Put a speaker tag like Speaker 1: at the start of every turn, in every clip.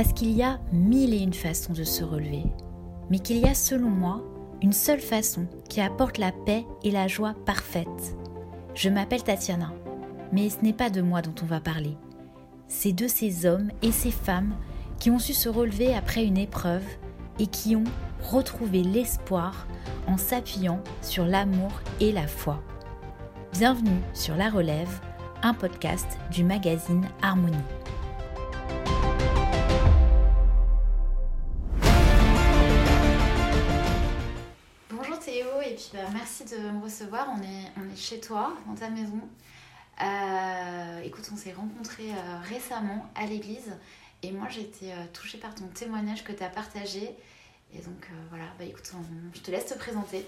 Speaker 1: Parce qu'il y a mille et une façons de se relever, mais qu'il y a selon moi une seule façon qui apporte la paix et la joie parfaite. Je m'appelle Tatiana, mais ce n'est pas de moi dont on va parler. C'est de ces hommes et ces femmes qui ont su se relever après une épreuve et qui ont retrouvé l'espoir en s'appuyant sur l'amour et la foi. Bienvenue sur La Relève, un podcast du magazine Harmonie.
Speaker 2: Merci de me recevoir. On est, on est chez toi, dans ta maison. Euh, écoute, on s'est rencontrés euh, récemment à l'église et moi j'ai été euh, touchée par ton témoignage que tu as partagé. Et donc voilà, bah, écoute, je te laisse te présenter.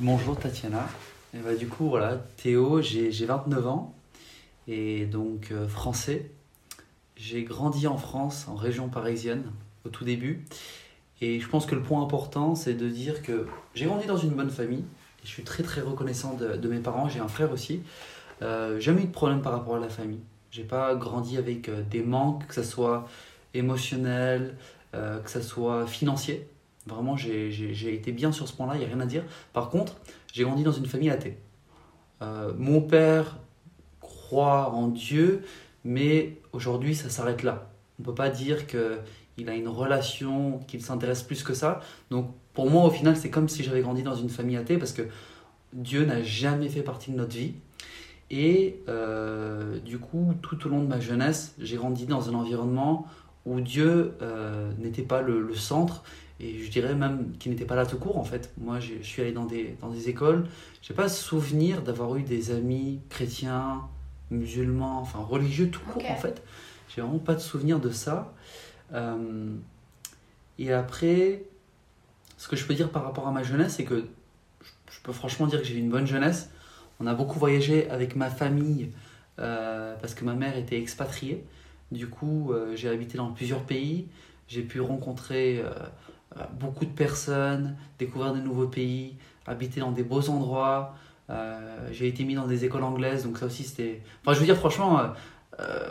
Speaker 3: Bonjour Tatiana. Et bah, du coup, voilà, Théo, j'ai 29 ans et donc français. J'ai grandi en France, en région parisienne, au tout début. Et je pense que le point important, c'est de dire que j'ai grandi dans une bonne famille. Je suis très très reconnaissant de, de mes parents. J'ai un frère aussi. Euh, jamais eu de problème par rapport à la famille. J'ai pas grandi avec euh, des manques, que ce soit émotionnel, euh, que ce soit financier. Vraiment, j'ai été bien sur ce point-là, il n'y a rien à dire. Par contre, j'ai grandi dans une famille athée. mon père croit en Dieu, mais aujourd'hui, ça s'arrête là. On ne peut pas dire qu'il a une relation, qu'il s'intéresse plus que ça. Donc, pour moi, au final, c'est comme si j'avais grandi dans une famille athée parce que Dieu n'a jamais fait partie de notre vie. Et euh, du coup, tout au long de ma jeunesse, j'ai grandi dans un environnement où Dieu euh, n'était pas le, centre, et je dirais même qu'il n'était pas là tout court en fait. Moi, je suis allé dans des, dans des écoles, je n'ai pas souvenir d'avoir eu des amis chrétiens, musulmans, enfin religieux tout court en fait. J'ai vraiment pas de souvenir de ça. Euh, et après, ce que je peux dire par rapport à ma jeunesse, c'est que je peux franchement dire que j'ai eu une bonne jeunesse. On a beaucoup voyagé avec ma famille euh, parce que ma mère était expatriée. Du coup, euh, j'ai habité dans plusieurs pays. J'ai pu rencontrer euh, beaucoup de personnes, découvrir de nouveaux pays, habiter dans des beaux endroits. j'ai été mis dans des écoles anglaises, donc ça aussi c'était. Enfin, je veux dire, franchement,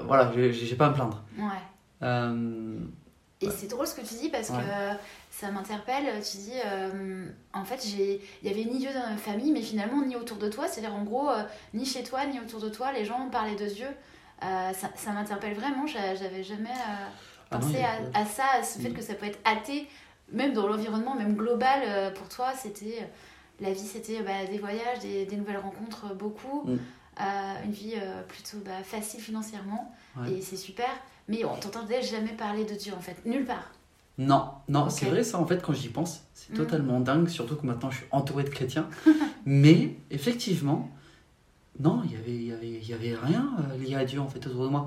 Speaker 3: voilà, j'ai pas à me plaindre.
Speaker 2: Ouais. Et c'est drôle ce que tu dis parce que ça m'interpelle. Tu dis, euh, en fait, il y avait ni Dieu dans ma famille, mais finalement ni autour de toi. C'est-à-dire, en gros, euh, ni chez toi, ni autour de toi, les gens parlaient de Dieu. Euh, ça, ça m'interpelle vraiment. J'avais jamais ah pensé à, ça, à ce fait mm. que ça peut être athée, même dans l'environnement, même global. pour toi, c'était la vie, c'était bah, des voyages, des, des, nouvelles rencontres, beaucoup. Mm. une vie plutôt bah, facile financièrement. Et c'est super. Mais on t'entendait jamais parler de Dieu, en fait. Nulle part.
Speaker 3: Non, non, c'est vrai ça en fait quand j'y pense, c'est mm. totalement dingue, surtout que maintenant je suis entouré de chrétiens. Mais effectivement, non, il y avait, y avait, y avait rien euh, lié à Dieu en fait autour de moi.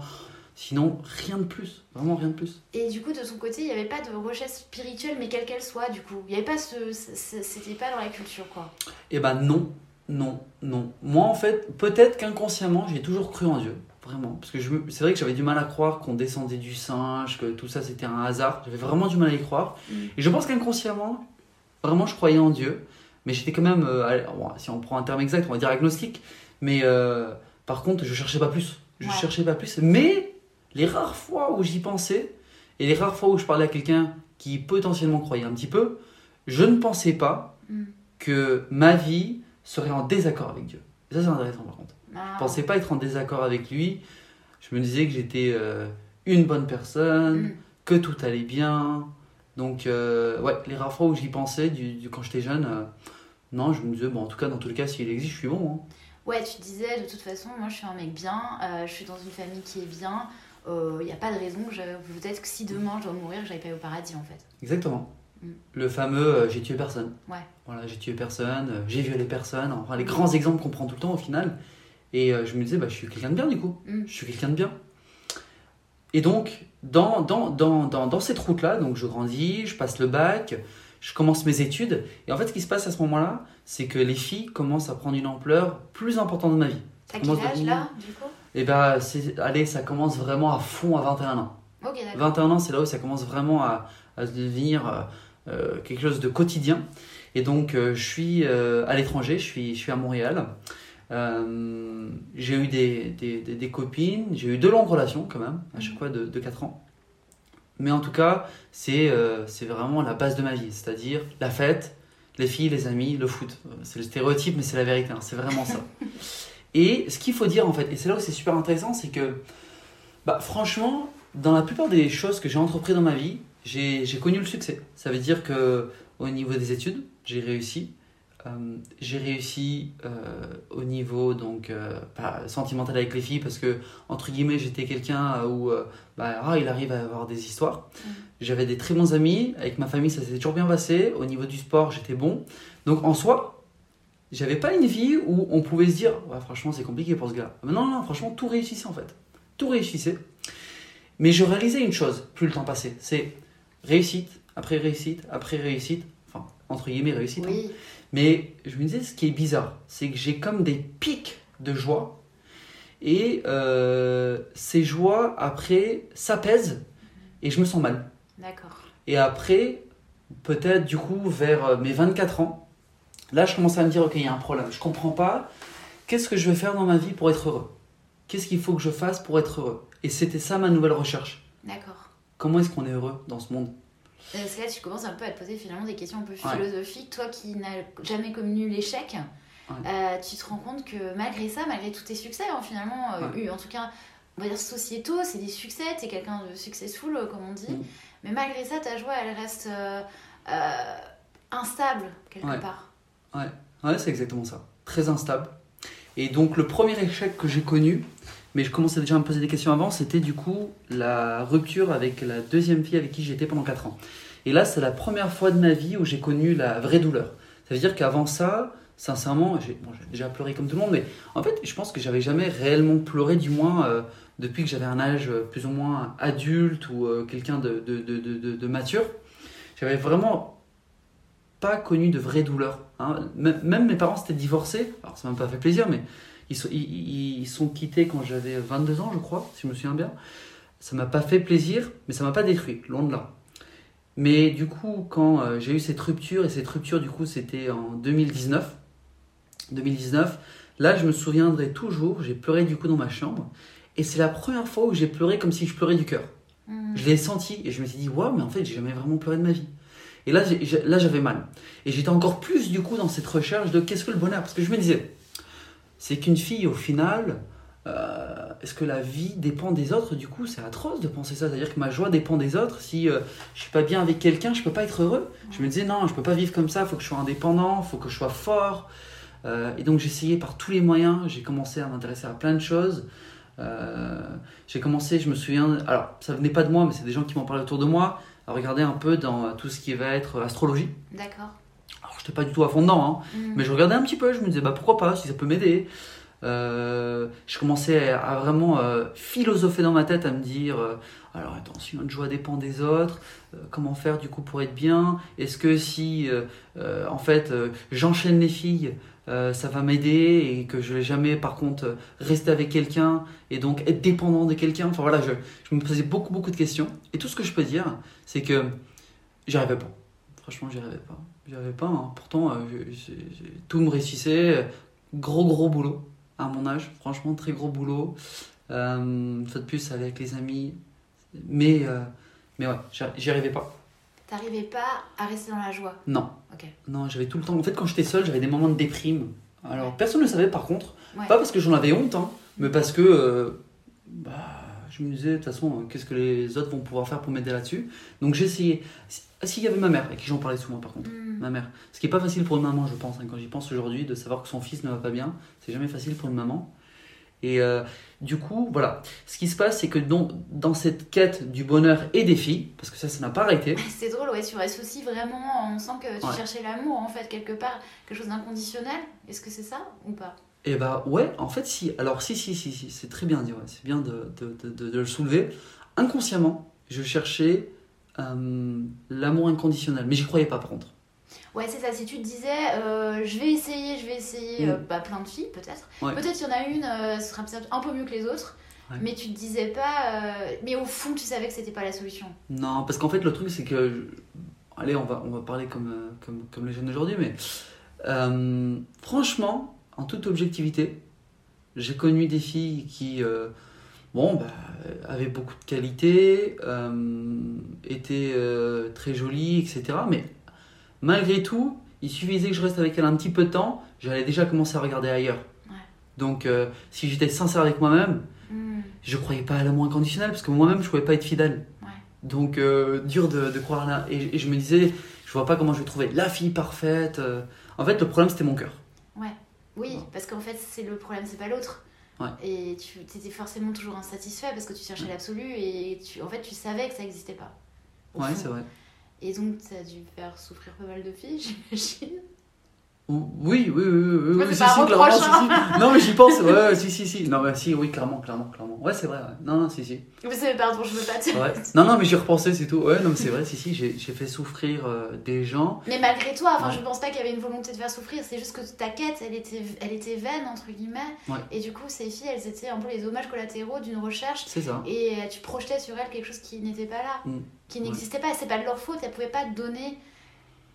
Speaker 3: Sinon, rien de plus, vraiment rien de plus.
Speaker 2: Et du coup, de son côté, il n'y avait pas de recherche spirituelle, mais quelle qu'elle soit, du coup. Il n'y avait pas ce. C'était pas dans la culture, quoi.
Speaker 3: Eh ben non, non, non. Moi, en fait, peut-être qu'inconsciemment, j'ai toujours cru en Dieu vraiment. Parce que c'est vrai que j'avais du mal à croire qu'on descendait du singe, que tout ça c'était un hasard. J'avais vraiment du mal à y croire. Mm. Et je pense qu'inconsciemment, vraiment je croyais en Dieu. Mais j'étais quand même, euh, si on prend un terme exact, on va dire agnostique. Mais euh, par contre, je cherchais pas plus. Je cherchais pas plus. Mais les rares fois où j'y pensais, et les rares fois où je parlais à quelqu'un qui potentiellement croyait un petit peu, je ne pensais pas mm. que ma vie serait en désaccord avec Dieu. ça, c'est intéressant par contre. Je Je pensais pas être en désaccord avec lui. Je me disais que j'étais euh, une bonne personne, mm. que tout allait bien. Donc, euh, ouais, les rares fois où j'y pensais, du, quand j'étais jeune, euh, non, je me disais, bon, en tout cas, dans tous les cas, s'il existe, je suis bon. Hein.
Speaker 2: Ouais, tu disais, de toute façon, moi, je suis un mec bien, je suis dans une famille qui est bien. Il n'y a pas de raison, peut-être que si demain je dois mourir, j'aille pas au paradis, en fait.
Speaker 3: Exactement. Mm. Le fameux j'ai tué personne. Ouais. Voilà, j'ai tué personne, j'ai violé personne. Enfin, les grands exemples qu'on prend tout le temps, au final, et euh, je me disais, bah, je suis quelqu'un de bien du coup. Mm. Je suis quelqu'un de bien. Et donc, dans, dans, dans, dans, dans cette route-là, donc je grandis, je passe le bac, je commence mes études. Et en fait, ce qui se passe à ce moment-là, c'est que les filles commencent à prendre une ampleur plus importante dans ma vie.
Speaker 2: À quel âge là, du coup?
Speaker 3: Et eh bah, allez, ça commence vraiment à fond à 21 ans. 21 ans, c'est là où ça commence vraiment à, à devenir euh, euh, quelque chose de quotidien. Et donc, je suis à l'étranger, je suis, je suis à Montréal. Euh, j'ai eu des, des, des, copines, j'ai eu deux longues relations quand même, à chaque fois de, de 4 ans. Mais en tout cas, c'est c'est vraiment la base de ma vie, c'est-à-dire la fête, les filles, les amis, le foot. C'est le stéréotype, mais c'est la vérité, hein. c'est vraiment ça. et ce qu'il faut dire en fait, et c'est là où c'est super intéressant, c'est que bah, franchement, dans la plupart des choses que j'ai entrepris dans ma vie, j'ai connu le succès. Ça veut dire que au niveau des études, j'ai réussi. Euh, j'ai réussi euh, au niveau donc euh, sentimental avec les filles parce que entre guillemets j'étais quelqu'un où bah, ah, il arrive à avoir des histoires. Mm. J'avais des très bons amis avec ma famille ça s'est toujours bien passé. Au niveau du sport j'étais bon. Donc en soi j'avais pas une vie où on pouvait se dire ouais, franchement c'est compliqué pour ce gars. Mais non non franchement tout réussissait en fait. Tout réussissait. Mais je réalisais une chose plus le temps passait, c'est réussite après réussite après réussite entre guillemets réussite. Hein. Mais je me disais, ce qui est bizarre, c'est que j'ai comme des pics de joie. Et euh, ces joies, après, s'apaisent et je me sens mal.
Speaker 2: D'accord.
Speaker 3: Et après, peut-être du coup, vers euh, mes 24 ans, là, je commence à me dire, ok, il y a un problème. Je comprends pas. Qu'est-ce que je vais faire dans ma vie pour être heureux? Qu'est-ce qu'il faut que je fasse pour être heureux? Et c'était ça ma nouvelle recherche.
Speaker 2: D'accord.
Speaker 3: Comment est-ce qu'on est heureux dans ce monde?
Speaker 2: Là que tu commences un peu à te poser finalement des questions un peu philosophiques. Toi qui n'as jamais connu l'échec, euh, tu te rends compte que malgré ça, malgré tous tes succès, hein, finalement, euh, en tout cas, on va dire sociétaux, c'est des succès, tu es quelqu'un de successful, euh, comme on dit. Mm. Mais malgré ça, ta joie, elle reste instable quelque part.
Speaker 3: Ouais, ouais c'est exactement ça. Très instable. Et donc, le premier échec que j'ai connu, mais je commençais déjà à me poser des questions avant, c'était du coup la rupture avec la deuxième fille avec qui j'étais pendant 4 ans. Et là, c'est la première fois de ma vie où j'ai connu la vraie douleur. Ça veut dire qu'avant ça, sincèrement, j'ai déjà pleuré comme tout le monde, mais en fait, je pense que j'avais jamais réellement pleuré, du moins euh, depuis que j'avais un âge euh, plus ou moins adulte ou euh, quelqu'un de, de, de, de, mature. J'avais vraiment pas connu de vraie douleur. Hein. Même mes parents s'étaient divorcés, alors ça m'a pas fait plaisir, mais ils sont, ils, sont quittés quand j'avais 22 ans, je crois, si je me souviens bien. Ça m'a pas fait plaisir, mais ça m'a pas détruit, loin de là. Mais du coup, quand euh, j'ai eu cette rupture, et cette rupture, du coup, c'était en 2019. 2019, là, je me souviendrai toujours, j'ai pleuré du coup dans ma chambre. Et c'est la première fois où j'ai pleuré comme si je pleurais du cœur. Mmh. Je l'ai senti et je me suis dit, waouh, mais en fait, j'ai jamais vraiment pleuré de ma vie. Et là, là j'avais mal. Et j'étais encore plus du coup dans cette recherche de qu'est-ce que le bonheur? Parce que je me disais, c'est qu'une fille, au final, euh, est-ce que la vie dépend des autres? Du coup, c'est atroce de penser ça. C'est-à-dire que ma joie dépend des autres. Si euh, je suis pas bien avec quelqu'un, je peux pas être heureux. Je me disais, non, je peux pas vivre comme ça. Il faut que je sois indépendant, il faut que je sois fort. Euh, et donc, j'essayais par tous les moyens. J'ai commencé à m'intéresser à plein de choses. j'ai commencé, je me souviens, alors ça venait pas de moi, mais c'est des gens qui m'en parlaient autour de moi, à regarder un peu dans tout ce qui va être astrologie.
Speaker 2: D'accord
Speaker 3: j'étais pas du tout à fond dedans, hein. mm. mais je regardais un petit peu, je me disais bah pourquoi pas, si ça peut m'aider. Euh, je commençais à vraiment euh, philosopher dans ma tête, à me dire euh, alors attention, une joie dépend des autres, comment faire du coup pour être bien? Est-ce que si en fait j'enchaîne les filles, ça va m'aider et que je vais jamais par contre rester avec quelqu'un et donc être dépendant de quelqu'un? Enfin voilà, je, je me posais beaucoup beaucoup de questions et tout ce que je peux dire, c'est que j'y arrivais pas. Franchement, j'y arrivais pas. J'y arrivais pas. Hein. Pourtant, euh, tout me réussissait. Gros, gros boulot à mon âge. Franchement, très gros boulot. Euh, une fois de plus, avec les amis. Mais, euh, mais ouais, j'y arrivais pas.
Speaker 2: T'arrivais pas à rester dans la joie?
Speaker 3: Non. Ok. Non, j'avais tout le temps. En fait, quand j'étais seul, j'avais des moments de déprime. Alors, personne ne le savait par contre. Pas parce que j'en avais honte, hein, mais parce que. bah, je me disais, de toute façon, qu'est-ce que les autres vont pouvoir faire pour m'aider là-dessus Donc, j'essayais. Ah, s'il y avait ma mère, avec qui j'en parlais souvent par contre, mm. ma mère. Ce qui n'est pas facile pour une maman, je pense, hein, quand j'y pense aujourd'hui, de savoir que son fils ne va pas bien. C'est jamais facile pour une maman. Et euh, du coup, voilà. Ce qui se passe, c'est que dans, dans cette quête du bonheur et des filles, parce que ça, ça n'a pas arrêté.
Speaker 2: C'est drôle, ouais, tu aussi vraiment. On sent que tu cherchais l'amour, en fait, quelque part, quelque chose d'inconditionnel. Est-ce que c'est ça ou pas?
Speaker 3: Eh bah, ouais, en fait, si. Alors, si, si, si, si c'est très bien dit, c'est bien de, de, de, de, le soulever. Inconsciemment, je cherchais euh, l'amour inconditionnel. Mais j'y croyais pas par contre.
Speaker 2: Ouais, c'est ça. Si tu te disais, euh, je vais essayer, je vais essayer, mm. euh, bah, plein de filles peut-être. Peut-être qu'il y en a une, ce sera peut-être un peu mieux que les autres. Mais tu te disais pas. mais au fond, tu savais que c'était pas la solution.
Speaker 3: Non, parce qu'en fait, le truc, c'est que. Allez, on va, on va parler comme, comme, comme les jeunes d'aujourd'hui, mais. franchement, en toute objectivité, j'ai connu des filles qui bon, bah, avait beaucoup de qualités, était très jolie, etc. Mais malgré tout, il suffisait que je reste avec elle un petit peu de temps, j'allais déjà commencer à regarder ailleurs. Donc, si j'étais sincère avec moi-même, hmm. je croyais pas à l'amour inconditionnel parce que moi-même, je pouvais pas être fidèle. Donc, dur de, de croire là. Et, et, je me disais, je vois pas comment je vais trouver la fille parfaite. En fait, le problème, c'était mon cœur.
Speaker 2: Oui, parce qu'en fait, c'est le problème, c'est pas l'autre. Ouais. Et tu étais forcément toujours insatisfait parce que tu cherchais l'absolu et tu, en fait, tu savais que ça n'existait pas.
Speaker 3: Ouais, c'est vrai.
Speaker 2: Et donc, ça a dû faire souffrir pas mal de filles, j'imagine.
Speaker 3: Oui, oui, oui, oui, oui, si, si, clairement, si, si. Non, mais j'y pense, ouais, si, si, si. Non, mais si, oui, clairement, clairement, clairement. Ouais, c'est vrai, ouais. Non, non, si, si.
Speaker 2: Mais c'est, pardon, je veux pas te...
Speaker 3: Ouais. Non, non, mais j'y repensais, c'est tout. Ouais, non, mais c'est vrai, si, si, j'ai, fait souffrir euh, des gens.
Speaker 2: Mais malgré toi, enfin, je pense pas qu'il y avait une volonté de faire souffrir, c'est juste que ta quête, elle était, elle était vaine, entre guillemets. Ouais. Et du coup, ces filles, elles étaient un peu les hommages collatéraux d'une recherche.
Speaker 3: C'est ça.
Speaker 2: Et euh, tu projetais sur elles quelque chose qui n'était pas là, mm. qui n'existait pas. C'est pas de leur faute, elles pouvaient pas te donner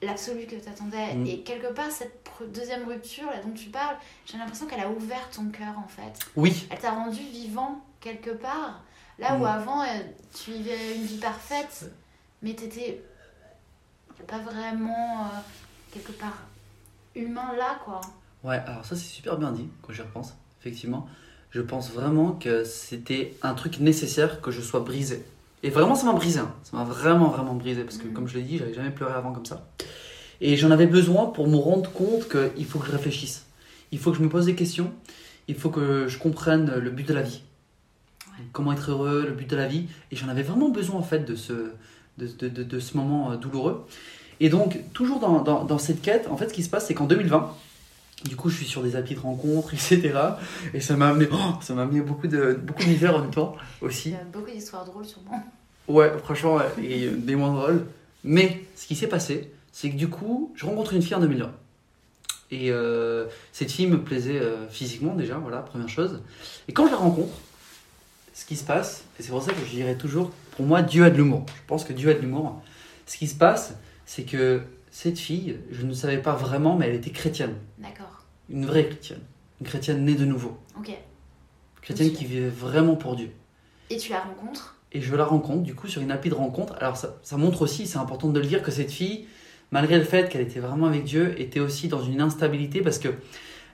Speaker 2: l'absolu que tu attendais. Mm. Et quelque part, cette deuxième rupture là dont tu parles, j'ai l'impression qu'elle a ouvert ton cœur en fait.
Speaker 3: Oui.
Speaker 2: Elle t'a rendu vivant quelque part. Là où mm. avant, euh, tu vivais une vie parfaite, mais t'étais pas vraiment euh, quelque part humain là quoi.
Speaker 3: Ouais, alors ça c'est super bien dit quand j'y repense, effectivement. Je pense vraiment que c'était un truc nécessaire que je sois brisé. Et vraiment, ça m'a brisé. Hein. Ça m'a vraiment, vraiment brisé. Parce que, mm. comme je l'ai dit, j'avais jamais pleuré avant comme ça. Et j'en avais besoin pour me rendre compte qu'il faut que je réfléchisse. Il faut que je me pose des questions. Il faut que je comprenne le but de la vie. Comment être heureux, le but de la vie. Et j'en avais vraiment besoin, en fait, de ce, de, de, de, de ce moment euh, douloureux. Et donc, toujours dans, dans, dans, cette quête, en fait, ce qui se passe, c'est qu'en 2020, du coup, je suis sur des applis de rencontres, etc. Et ça m'a amené, oh, ça m'a amené beaucoup de beaucoup en même temps aussi.
Speaker 2: Il y a beaucoup d'histoires drôles sûrement.
Speaker 3: Ouais, franchement, et des moins drôles. Mais ce qui s'est passé, c'est que du coup, je rencontre une fille en 2020. Et euh, cette fille me plaisait euh, physiquement déjà, voilà, première chose. Et quand je la rencontre, ce qui se passe, et c'est pour ça que je dirais toujours, pour moi, Dieu a de l'humour. Je pense que Dieu a de l'humour. Ce qui se passe, c'est que cette fille, je ne savais pas vraiment, mais elle était chrétienne.
Speaker 2: D'accord.
Speaker 3: Une vraie chrétienne. Une chrétienne née de nouveau.
Speaker 2: Ok.
Speaker 3: chrétienne qui vivait vraiment pour Dieu.
Speaker 2: Et tu la rencontres?
Speaker 3: Et je la rencontre, du coup, sur une appli de rencontre. Alors, ça, ça montre aussi, c'est important de le dire, que cette fille, malgré le fait qu'elle était vraiment avec Dieu, était aussi dans une instabilité parce que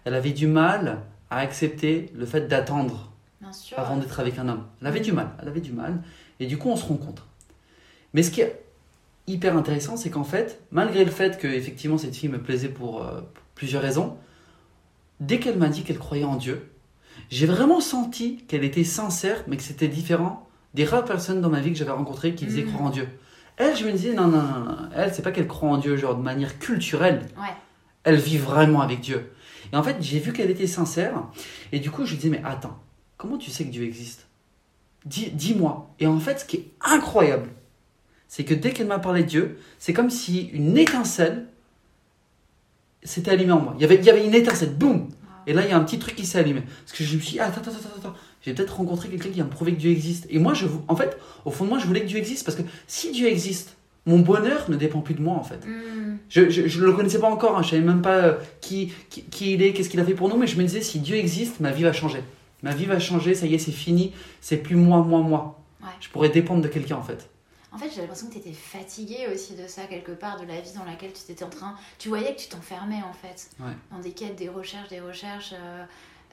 Speaker 3: elle avait du mal à accepter le fait d'attendre avant d'être avec un homme. Elle avait du mal, elle avait du mal. Et du coup, on se rencontre. Mais ce qui est hyper intéressant, c'est qu'en fait, malgré le fait que effectivement cette fille me plaisait pour, euh, plusieurs raisons, dès qu'elle m'a dit qu'elle croyait en Dieu, j'ai vraiment senti qu'elle était sincère, mais que c'était différent des rares personnes dans ma vie que j'avais rencontrées qui disaient mm. croire en Dieu. Elle, je me disais, non, non, non, non. elle, c'est pas qu'elle croit en Dieu, genre de manière culturelle. Elle vit vraiment avec Dieu. Et en fait, j'ai vu qu'elle était sincère, et du coup, je lui disais, mais attends, comment tu sais que Dieu existe? Dis-moi. et en fait, ce qui est incroyable, c'est que dès qu'elle m'a parlé de Dieu, c'est comme si une étincelle s'était allumée en moi. Il y avait, il y avait une étincelle, boum Et là, il y a un petit truc qui s'est allumé. Parce que je me suis dit, attends, attends, attends, attends, j'ai peut-être rencontré quelqu'un qui va me prouver que Dieu existe. Et moi, je, en fait, au fond de moi, je voulais que Dieu existe parce que si Dieu existe, mon bonheur ne dépend plus de moi en fait. Hmm. Je ne le connaissais pas encore, hein. je savais même pas euh, qui, qui, il est, qu'est-ce qu'il a fait pour nous, mais je me disais si Dieu existe, ma vie va changer. Ma vie va changer, ça y est, c'est fini, c'est plus moi, moi, moi. Je pourrais dépendre de quelqu'un en fait.
Speaker 2: En fait, j'ai l'impression que tu étais fatiguée aussi de ça, quelque part, de la vie dans laquelle tu étais en train. Tu voyais que tu t'enfermais, en fait, dans des quêtes, des recherches, des recherches. Euh,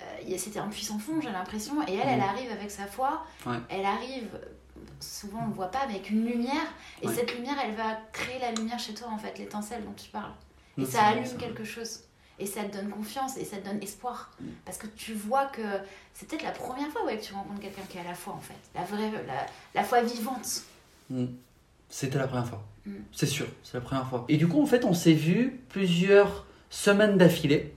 Speaker 2: euh, c'était un puissant fond, j'ai l'impression. Et elle, elle mm. arrive avec sa foi. Elle arrive, souvent on ne voit pas, mais avec une lumière. Et cette lumière, elle va créer la lumière chez toi, en fait, l'étincelle dont tu parles. Et ça allume quelque chose. Et ça te donne confiance et ça te donne espoir. Mm. Parce que tu vois que c'est peut-être la première fois ouais, que tu rencontres quelqu'un qui a la foi, en fait. La vraie, la, la foi vivante.
Speaker 3: Mm. C'était la première fois. Mm. C'est sûr, c'est la première fois. Et du coup, en fait, on s'est vu plusieurs semaines d'affilée.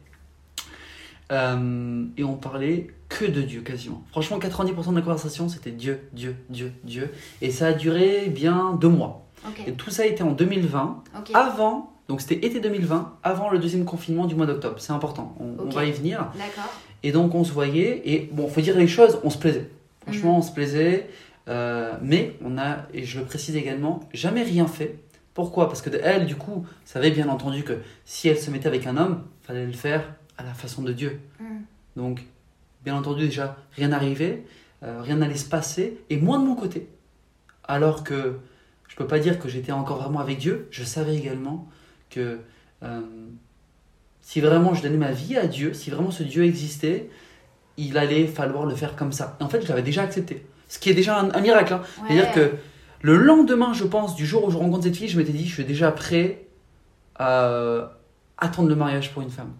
Speaker 3: Euh, et on parlait que de Dieu quasiment. Franchement, 90% de la conversation, c'était Dieu, Dieu, Dieu, Dieu. Et ça a duré bien deux mois. Et tout ça a été en 2020, avant, donc c'était été 2020, avant le deuxième confinement du mois d'octobre. C'est important, on, va y venir.
Speaker 2: D'accord.
Speaker 3: Et donc on se voyait, et bon, faut dire les choses, on se plaisait. Franchement, mm. on se plaisait. Euh, mais on a, et je le précise également, jamais rien fait. Pourquoi? Parce que elle, du coup, savait bien entendu que si elle se mettait avec un homme, fallait le faire à la façon de Dieu. Mm. Donc, bien entendu, déjà, rien n'arrivait. euh, rien n'allait se passer, et moins de mon côté. Alors que je peux pas dire que j'étais encore vraiment avec Dieu, je savais également que euh, si vraiment je donnais ma vie à Dieu, si vraiment ce Dieu existait, il allait falloir le faire comme ça. En fait, je l'avais déjà accepté. Ce qui est déjà un, miracle. Hein. C'est-à-dire que le lendemain, je pense, du jour où je rencontre cette fille, je m'étais dit, je suis déjà prêt à attendre le mariage pour une femme.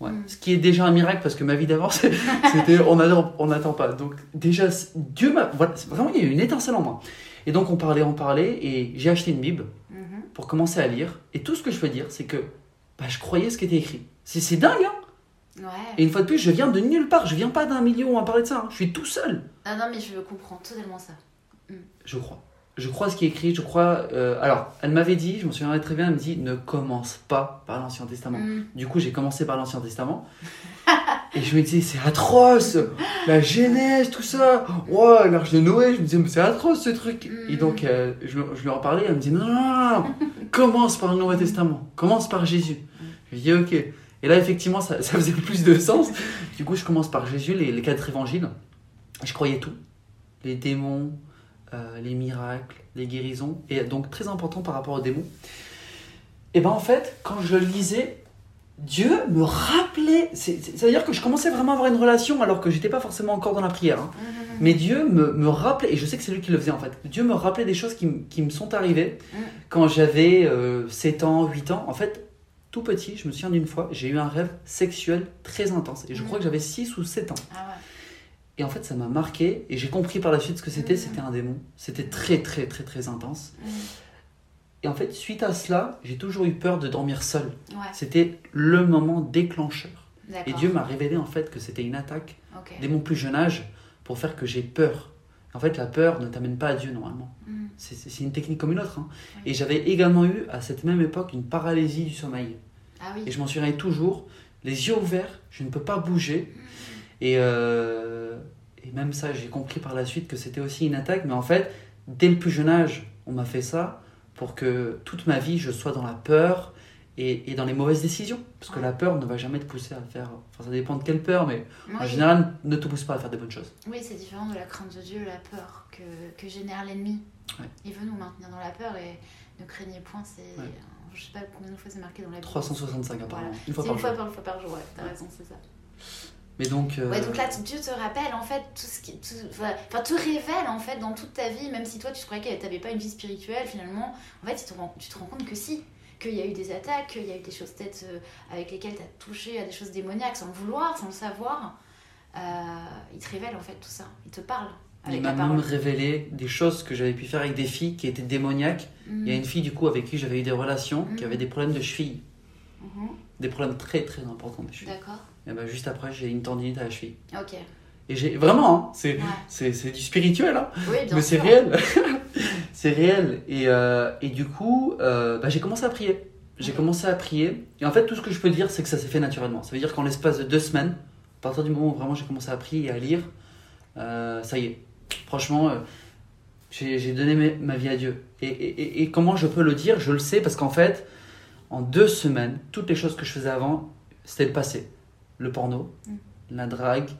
Speaker 3: Ouais. Mm. Ce qui est déjà un miracle parce que ma vie d'avant, c'était on n'attend on attend pas. Donc déjà, Dieu m'a... Voilà, vraiment, il y a eu une étincelle en moi. Et donc on parlait, on parlait, et j'ai acheté une Bible mm-hmm. pour commencer à lire. Et tout ce que je peux dire, c'est que bah, je croyais ce qui était écrit. C'est dingue, hein Ouais. Et une fois de plus, je viens de nulle part. Je viens pas d'un milieu où on va parler de ça. Hein. Je suis tout seul.
Speaker 2: Ah non, mais je comprends totalement ça.
Speaker 3: Mm. Je crois je crois ce qui est écrit, je crois. Euh, alors, elle m'avait dit, je me souviendrai très bien, elle me dit ne commence pas par l'Ancien Testament. Mm. Du coup, j'ai commencé par l'Ancien Testament. et je me disais, c'est atroce La Genèse, tout ça Ouais, l'arche de Noé, je me disais, mais c'est atroce ce truc mm. Et donc, euh, je, je, lui en parlais, elle me dit, non, non, non, commence par le Nouveau Testament, commence par Jésus. Je lui dis, ok. Et là, effectivement, ça, ça, faisait plus de sens. Du coup, je commence par Jésus, les, les quatre évangiles. Je croyais tout. Les démons, euh, les miracles, les guérisons, et donc très important par rapport aux démons. Et ben en fait, quand je lisais, Dieu me rappelait, ça veut dire que je commençais vraiment à avoir une relation alors que j'étais pas forcément encore dans la prière. Hein. Mmh, mmh, mmh. Mais Dieu me, me, rappelait, et je sais que c'est lui qui le faisait en fait, Dieu me rappelait des choses qui, qui me sont arrivées quand j'avais 7 euh, ans, 8 ans. En fait, tout petit, je me souviens d'une fois, j'ai eu un rêve sexuel très intense. Et je crois que j'avais 6 ou 7 ans. Ah et en fait, ça m'a marqué et j'ai compris par la suite ce que c'était. C'était un démon. C'était très, très, très, très intense. Et en fait, suite à cela, j'ai toujours eu peur de dormir seul. C'était le moment déclencheur. Et Dieu m'a révélé en fait que c'était une attaque dès mon plus jeune âge pour faire que j'ai peur. En fait, la peur ne t'amène pas à Dieu normalement. Mm. C'est une technique comme une autre. Hein. Et j'avais également eu à cette même époque une paralysie du sommeil. Ah et je m'en souviens toujours, les yeux ouverts, je ne peux pas bouger. Et, euh, et même ça, j'ai compris par la suite que c'était aussi une attaque. Mais en fait, dès le plus jeune âge, on m'a fait ça pour que toute ma vie, je sois dans la peur et, et dans les mauvaises décisions. Parce que la peur ne va jamais te pousser à faire. Enfin, ça dépend de quelle peur, mais en général, ne te pousse pas à faire des bonnes choses.
Speaker 2: Oui, c'est différent de la crainte de Dieu, la peur que, que génère l'ennemi. Il veut nous maintenir dans la peur et ne craignez point, c'est. Je sais pas combien de fois c'est marqué dans la Bible.
Speaker 3: 365 apparemment.
Speaker 2: Une fois, par, une fois, fois par jour, ouais, t'as raison, c'est ça.
Speaker 3: Mais donc,
Speaker 2: euh, ouais, donc là, Dieu te rappelle en fait tout ce qui. enfin, te révèle en fait dans toute ta vie, même si toi tu croyais que tu n'avais pas une vie spirituelle, finalement, en fait, tu te rends, tu te rends compte que si. Qu'il y a eu des attaques, qu'il y a eu des choses peut-être euh, avec lesquelles tu as touché à des choses démoniaques sans le vouloir, sans le savoir. Euh, il te révèle en fait tout ça. Il te parle.
Speaker 3: Il m'a même révélé des choses que j'avais pu faire avec des filles qui étaient démoniaques. Il y a mm. une fille du coup avec qui j'avais eu des relations qui mm. avait des problèmes de cheville. Mm-hmm. Des problèmes très très importants de cheville. D'accord et ben juste après, j'ai une tendinite à la cheville. Ok. Et j'ai vraiment, hein, c'est c'est du spirituel, hein, oui, mais c'est réel. c'est réel. Et, euh, et, du coup, euh, bah, j'ai commencé à prier. J'ai commencé à prier. Et en fait, tout ce que je peux dire, c'est que ça s'est fait naturellement. Ça veut dire qu'en l'espace de deux semaines, à partir du moment où vraiment j'ai commencé à prier et à lire, euh, ça y est. Franchement, j'ai donné ma vie à Dieu. Et, et, et, comment je peux le dire? Je le sais parce qu'en fait, en deux semaines, toutes les choses que je faisais avant, c'était le passé le porno, mm. la drague,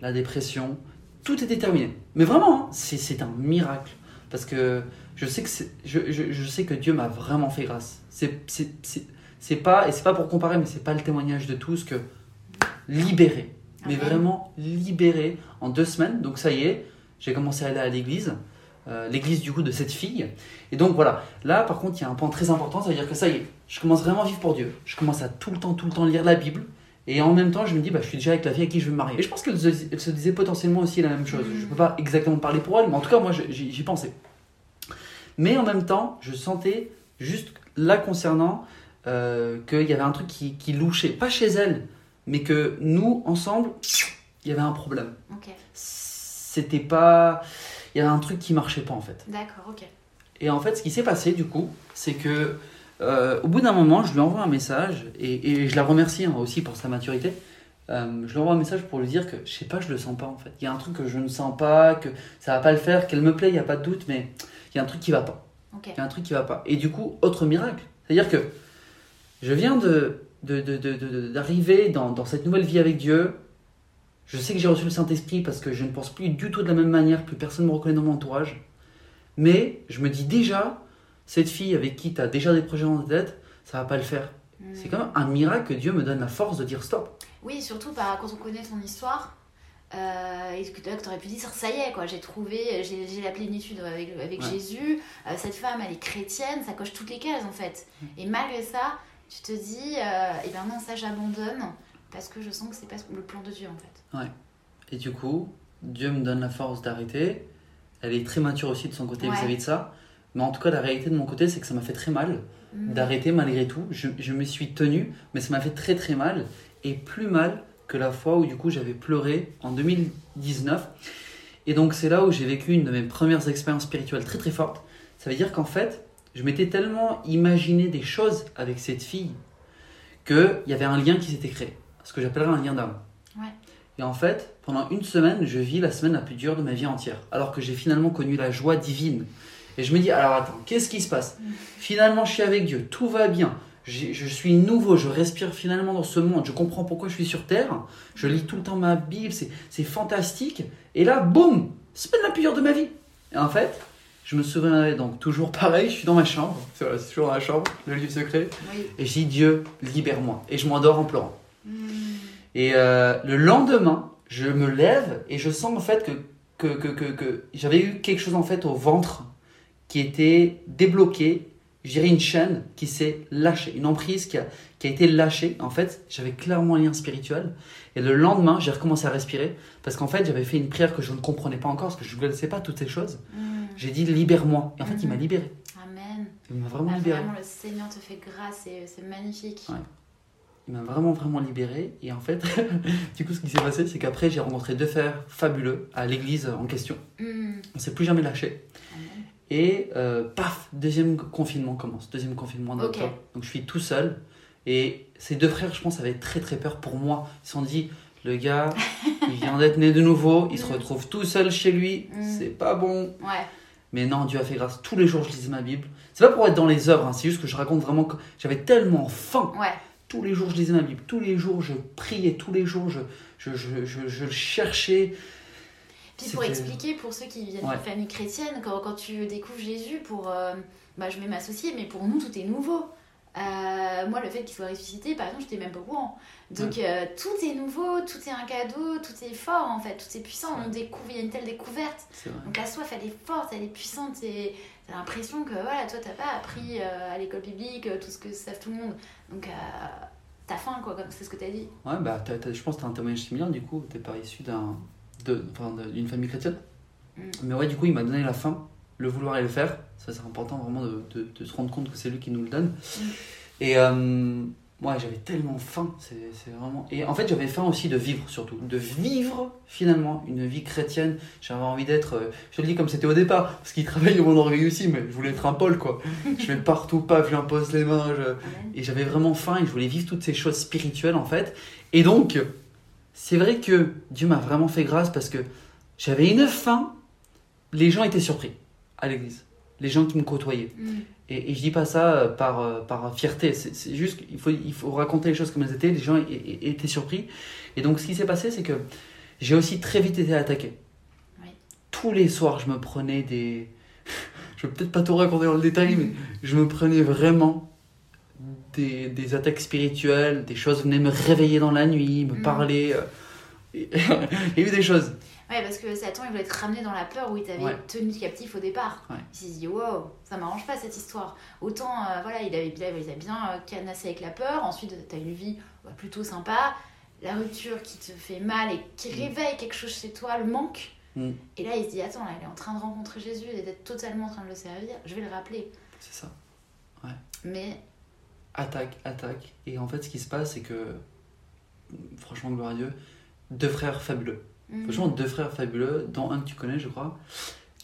Speaker 3: la dépression, tout était terminé. Mais vraiment, hein, c'est un miracle. Parce que je sais que, je, je, je, sais que Dieu m'a vraiment fait grâce. C'est pas, et c'est pas pour comparer, mais c'est pas le témoignage de tous que libéré. Mais vraiment libéré en deux semaines. Donc ça y est, j'ai commencé à aller à l'église. Euh, l'église du coup de cette fille. Et donc voilà, là par contre il y a un point très important, ça veut dire que ça y est, je commence vraiment à vivre pour Dieu. Je commence à tout le temps, tout le temps lire la Bible. Et en même temps, je me dis, bah, je suis déjà avec la fille avec qui je veux me marier. Et je pense qu'elle se, disait potentiellement aussi la même chose. Je ne peux pas exactement parler pour elle, mais en tout cas, moi, j'y pensais. Mais en même temps, je sentais juste là concernant euh, qu'il y avait un truc qui, qui, louchait. Pas chez elle, mais que nous, ensemble, il y avait un problème. Ok. C'était pas. Il y avait un truc qui marchait pas en fait.
Speaker 2: D'accord, ok.
Speaker 3: Et en fait, ce qui s'est passé du coup, c'est que euh, au bout d'un moment, je lui envoie un message et, je la remercie hein, aussi pour sa maturité. Euh, je lui envoie un message pour lui dire que je sais pas, je le sens pas en fait. Il y a un truc que je ne sens pas, que ça va pas le faire, qu'elle me plaît, il n'y a pas de doute, mais il y a un truc qui va pas. Il y a un truc qui va pas. Et du coup, autre miracle. C'est-à-dire que je viens de, d'arriver dans, dans, cette nouvelle vie avec Dieu. Je sais que j'ai reçu le Saint-Esprit parce que je ne pense plus du tout de la même manière, plus personne ne me reconnaît dans mon entourage. Mais je me dis déjà, cette fille avec qui tu as déjà des projets dans ta tête, ça va pas le faire. Mm. C'est quand même un miracle que Dieu me donne la force de dire stop.
Speaker 2: Oui, surtout bah, quand on connaît ton histoire, euh, et que tu aurais pu dire ça y est quoi j'ai trouvé j'ai la plénitude avec, avec Jésus euh, cette femme elle est chrétienne ça coche toutes les cases en fait mm. et malgré ça tu te dis euh, et ben non ça j'abandonne parce que je sens que c'est pas le plan de Dieu en fait
Speaker 3: ouais et du coup Dieu me donne la force d'arrêter elle est très mature aussi de son côté vis-à-vis de ça mais en tout cas la réalité de mon côté c'est que ça m'a fait très mal mm. d'arrêter malgré tout je, je me suis tenu mais ça m'a fait très très mal et plus mal que la fois où du coup j'avais pleuré en 2019. Et donc c'est là où j'ai vécu une de mes premières expériences spirituelles très très fortes. Ça veut dire qu'en fait, je m'étais tellement imaginé des choses avec cette fille qu'il y avait un lien qui s'était créé. Ce que j'appellerais un lien d'âme. Et en fait, pendant une semaine, je vis la semaine la plus dure de ma vie entière. Alors que j'ai finalement connu la joie divine. Et je me dis, alors attends, qu'est-ce qui se passe? Mm. Finalement, je suis avec Dieu, tout va bien je suis nouveau, je respire finalement dans ce monde, je comprends pourquoi je suis sur Terre, je lis tout le temps ma Bible, c'est fantastique. Et là, boum, semaine la pire de ma vie. Et en fait, je me souviens donc toujours pareil, je suis dans ma chambre, c'est toujours dans la chambre, le livre secret, et je dis Dieu, libère-moi. Et je m'endors en pleurant. Hmm. Et euh, le lendemain, je me lève et je sens en fait que, que, que, que, que j'avais eu quelque chose en fait au ventre qui était débloqué je dirais une chaîne qui s'est lâchée, une emprise qui a, qui a été lâchée. En fait, j'avais clairement un lien spirituel. Et le lendemain, j'ai recommencé à respirer parce qu'en fait, j'avais fait une prière que je ne comprenais pas encore parce que je ne connaissais pas toutes ces choses. Mm. J'ai dit libère-moi. Et en fait, il m'a mm. libéré.
Speaker 2: Amen.
Speaker 3: Il m'a vraiment libéré.
Speaker 2: Vraiment, le Seigneur te fait grâce et c'est magnifique.
Speaker 3: Il m'a vraiment, vraiment libéré. Et en fait, du coup, ce qui s'est passé, c'est qu'après, j'ai rencontré deux frères fabuleux à l'église en question. Mm. On s'est plus jamais lâché. Et euh, paf, deuxième confinement commence, deuxième confinement d'octobre. Donc je suis tout seul. Et ces deux frères, je pense, avaient très très peur pour moi. Ils se sont dit, le gars, il vient d'être né de nouveau, il se mm. retrouve tout seul chez lui, mm. c'est pas bon.
Speaker 2: Ouais.
Speaker 3: Mais non, Dieu a fait grâce. Tous les jours, je lisais ma Bible. C'est pas pour être dans les œuvres, hein, c'est juste que je raconte vraiment que j'avais tellement faim.
Speaker 2: Ouais.
Speaker 3: Tous les jours, je lisais ma Bible. Tous les jours, je priais. Tous les jours, je, je, je, je, je cherchais.
Speaker 2: Puis pour expliquer, pour ceux qui viennent d'une famille chrétienne, quand, quand, tu découvres Jésus, pour, euh, bah, je vais m'associer, mais pour nous, tout est nouveau. Euh, moi, le fait qu'il soit ressuscité, par exemple, j'étais même pas au courant. Donc, euh, tout est nouveau, tout est un cadeau, tout est fort en fait, tout est puissant. On découvre, il y a une telle découverte. Donc, la soif, elle est forte, elle est puissante. Et t'as l'impression que voilà, toi, t'as pas appris à l'école biblique tout ce que savent tout le monde. Donc, t'as faim, quoi, c'est ce que t'as dit.
Speaker 3: Ouais, bah, je pense que t'as un témoignage similaire, du coup, t'es pas issu d'un d'une famille chrétienne. Mm. Mais ouais, du coup, il m'a donné la fin, le vouloir et le faire. Ça, c'est important vraiment de, de, se rendre compte que c'est lui qui nous le donne. Mm. Et euh, ouais, j'avais tellement faim. C'est vraiment. Et en fait, j'avais faim aussi de vivre, surtout. De vivre finalement une vie chrétienne. J'avais envie d'être. Euh, je te le dis comme c'était au départ, parce qu'il travaille au mon orgueil aussi, mais je voulais être un Paul, quoi. je vais partout, paf, j'impose les mains. Et j'avais vraiment faim et je voulais vivre toutes ces choses spirituelles, en fait. Et donc, c'est vrai que Dieu m'a vraiment fait grâce parce que j'avais une faim. Les gens étaient surpris à l'église. Les gens qui me côtoyaient. Mm. Et, et, je dis pas ça euh, par, euh, par fierté. C'est juste qu'il faut, il faut raconter les choses comme elles étaient. Les gens étaient surpris. Et donc, ce qui s'est passé, c'est que j'ai aussi très vite été attaqué. Tous les soirs, je me prenais des. je vais peut-être pas tout raconter dans le détail, mais je me prenais vraiment des, des, attaques spirituelles, des choses venaient me réveiller dans la nuit, me mm. parler. Euh, il y a eu des choses.
Speaker 2: Ouais, parce que Satan, il voulait te ramener dans la peur où il t'avait tenu captif au départ. Il s'est dit, wow, ça m'arrange pas cette histoire. Autant, euh, voilà, il avait, il avait bien euh, canassé avec la peur. Ensuite, tu as une vie bah, plutôt sympa. La rupture qui te fait mal et qui mm. réveille quelque chose chez toi, le manque. Mm. Et là, il se dit, attends, là, il est en train de rencontrer Jésus et d'être totalement en train de le servir. Je vais le rappeler.
Speaker 3: C'est ça. Ouais.
Speaker 2: Mais
Speaker 3: attaque, attaque. Et en fait, ce qui se passe, c'est que, franchement, gloire à Dieu, deux frères fabuleux. Mhm. Franchement, deux frères fabuleux, dont un que tu connais, je crois.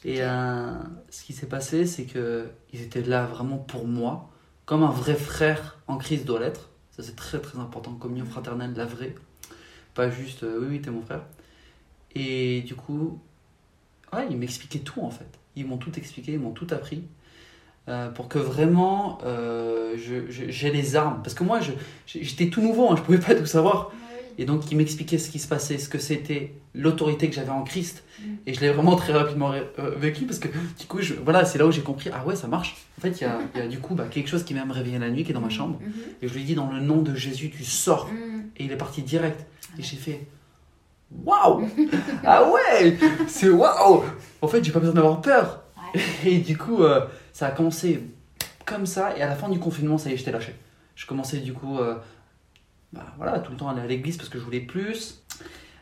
Speaker 3: Et euh, ce qui s'est passé, c'est qu'ils étaient là vraiment pour moi, comme un vrai frère en crise doit l'être. Ça, c'est très très important. Communion fraternelle, la vraie. Pas juste, euh, oui, oui, t'es mon frère. Et du coup, ouais, ils m'expliquaient tout en fait. Ils m'ont tout expliqué, ils m'ont tout appris. Euh, pour que vraiment euh, j'ai les armes. Parce que moi, j'étais tout nouveau, hein, je pouvais pas tout savoir. Et donc qui m'expliquait ce qui se passait, ce que c'était, l'autorité que j'avais en Christ. Mm. Et je l'ai vraiment très rapidement euh, vécu parce que du coup, je, voilà, c'est là où j'ai compris, ah ouais, ça marche. En fait, il y a, y a, du coup bah, quelque chose qui m'a me réveiller la nuit, qui est dans ma chambre. Mm-hmm. Et je lui ai dit, dans le nom de Jésus, tu sors. Mm. Et il est parti direct. Et j'ai fait, waouh Ah ouais C'est waouh En fait, j'ai pas besoin d'avoir peur. Et du coup, euh, ça a commencé comme ça. Et à la fin du confinement, ça y est, j'étais lâché. Je commençais du coup, euh, bah, voilà, tout le temps aller à l'église parce que je voulais plus.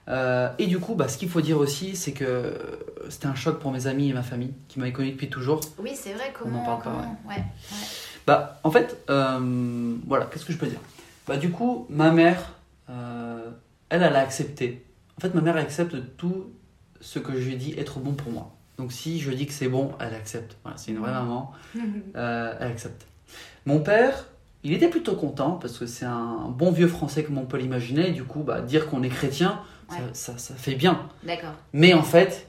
Speaker 3: Euh, et du coup, bah, ce qu'il faut dire aussi, c'est que c'était un choc pour mes amis et ma famille qui m'avaient connu depuis toujours.
Speaker 2: Oui, c'est vrai, comment, On en parle pas, ouais.
Speaker 3: Bah, en fait, voilà, qu'est-ce que je peux dire? Bah, du coup, ma mère, elle, elle a accepté en fait, ma mère accepte tout ce que je lui dis être bon pour moi. Donc si je dis que c'est bon, elle accepte. Voilà, c'est une vraie maman. Euh, elle accepte. Mon père, il était plutôt content parce que c'est un bon vieux français comme on peut l'imaginer. Du coup, bah, dire qu'on est chrétien, ça, ça, fait bien.
Speaker 2: D'accord.
Speaker 3: Mais en fait,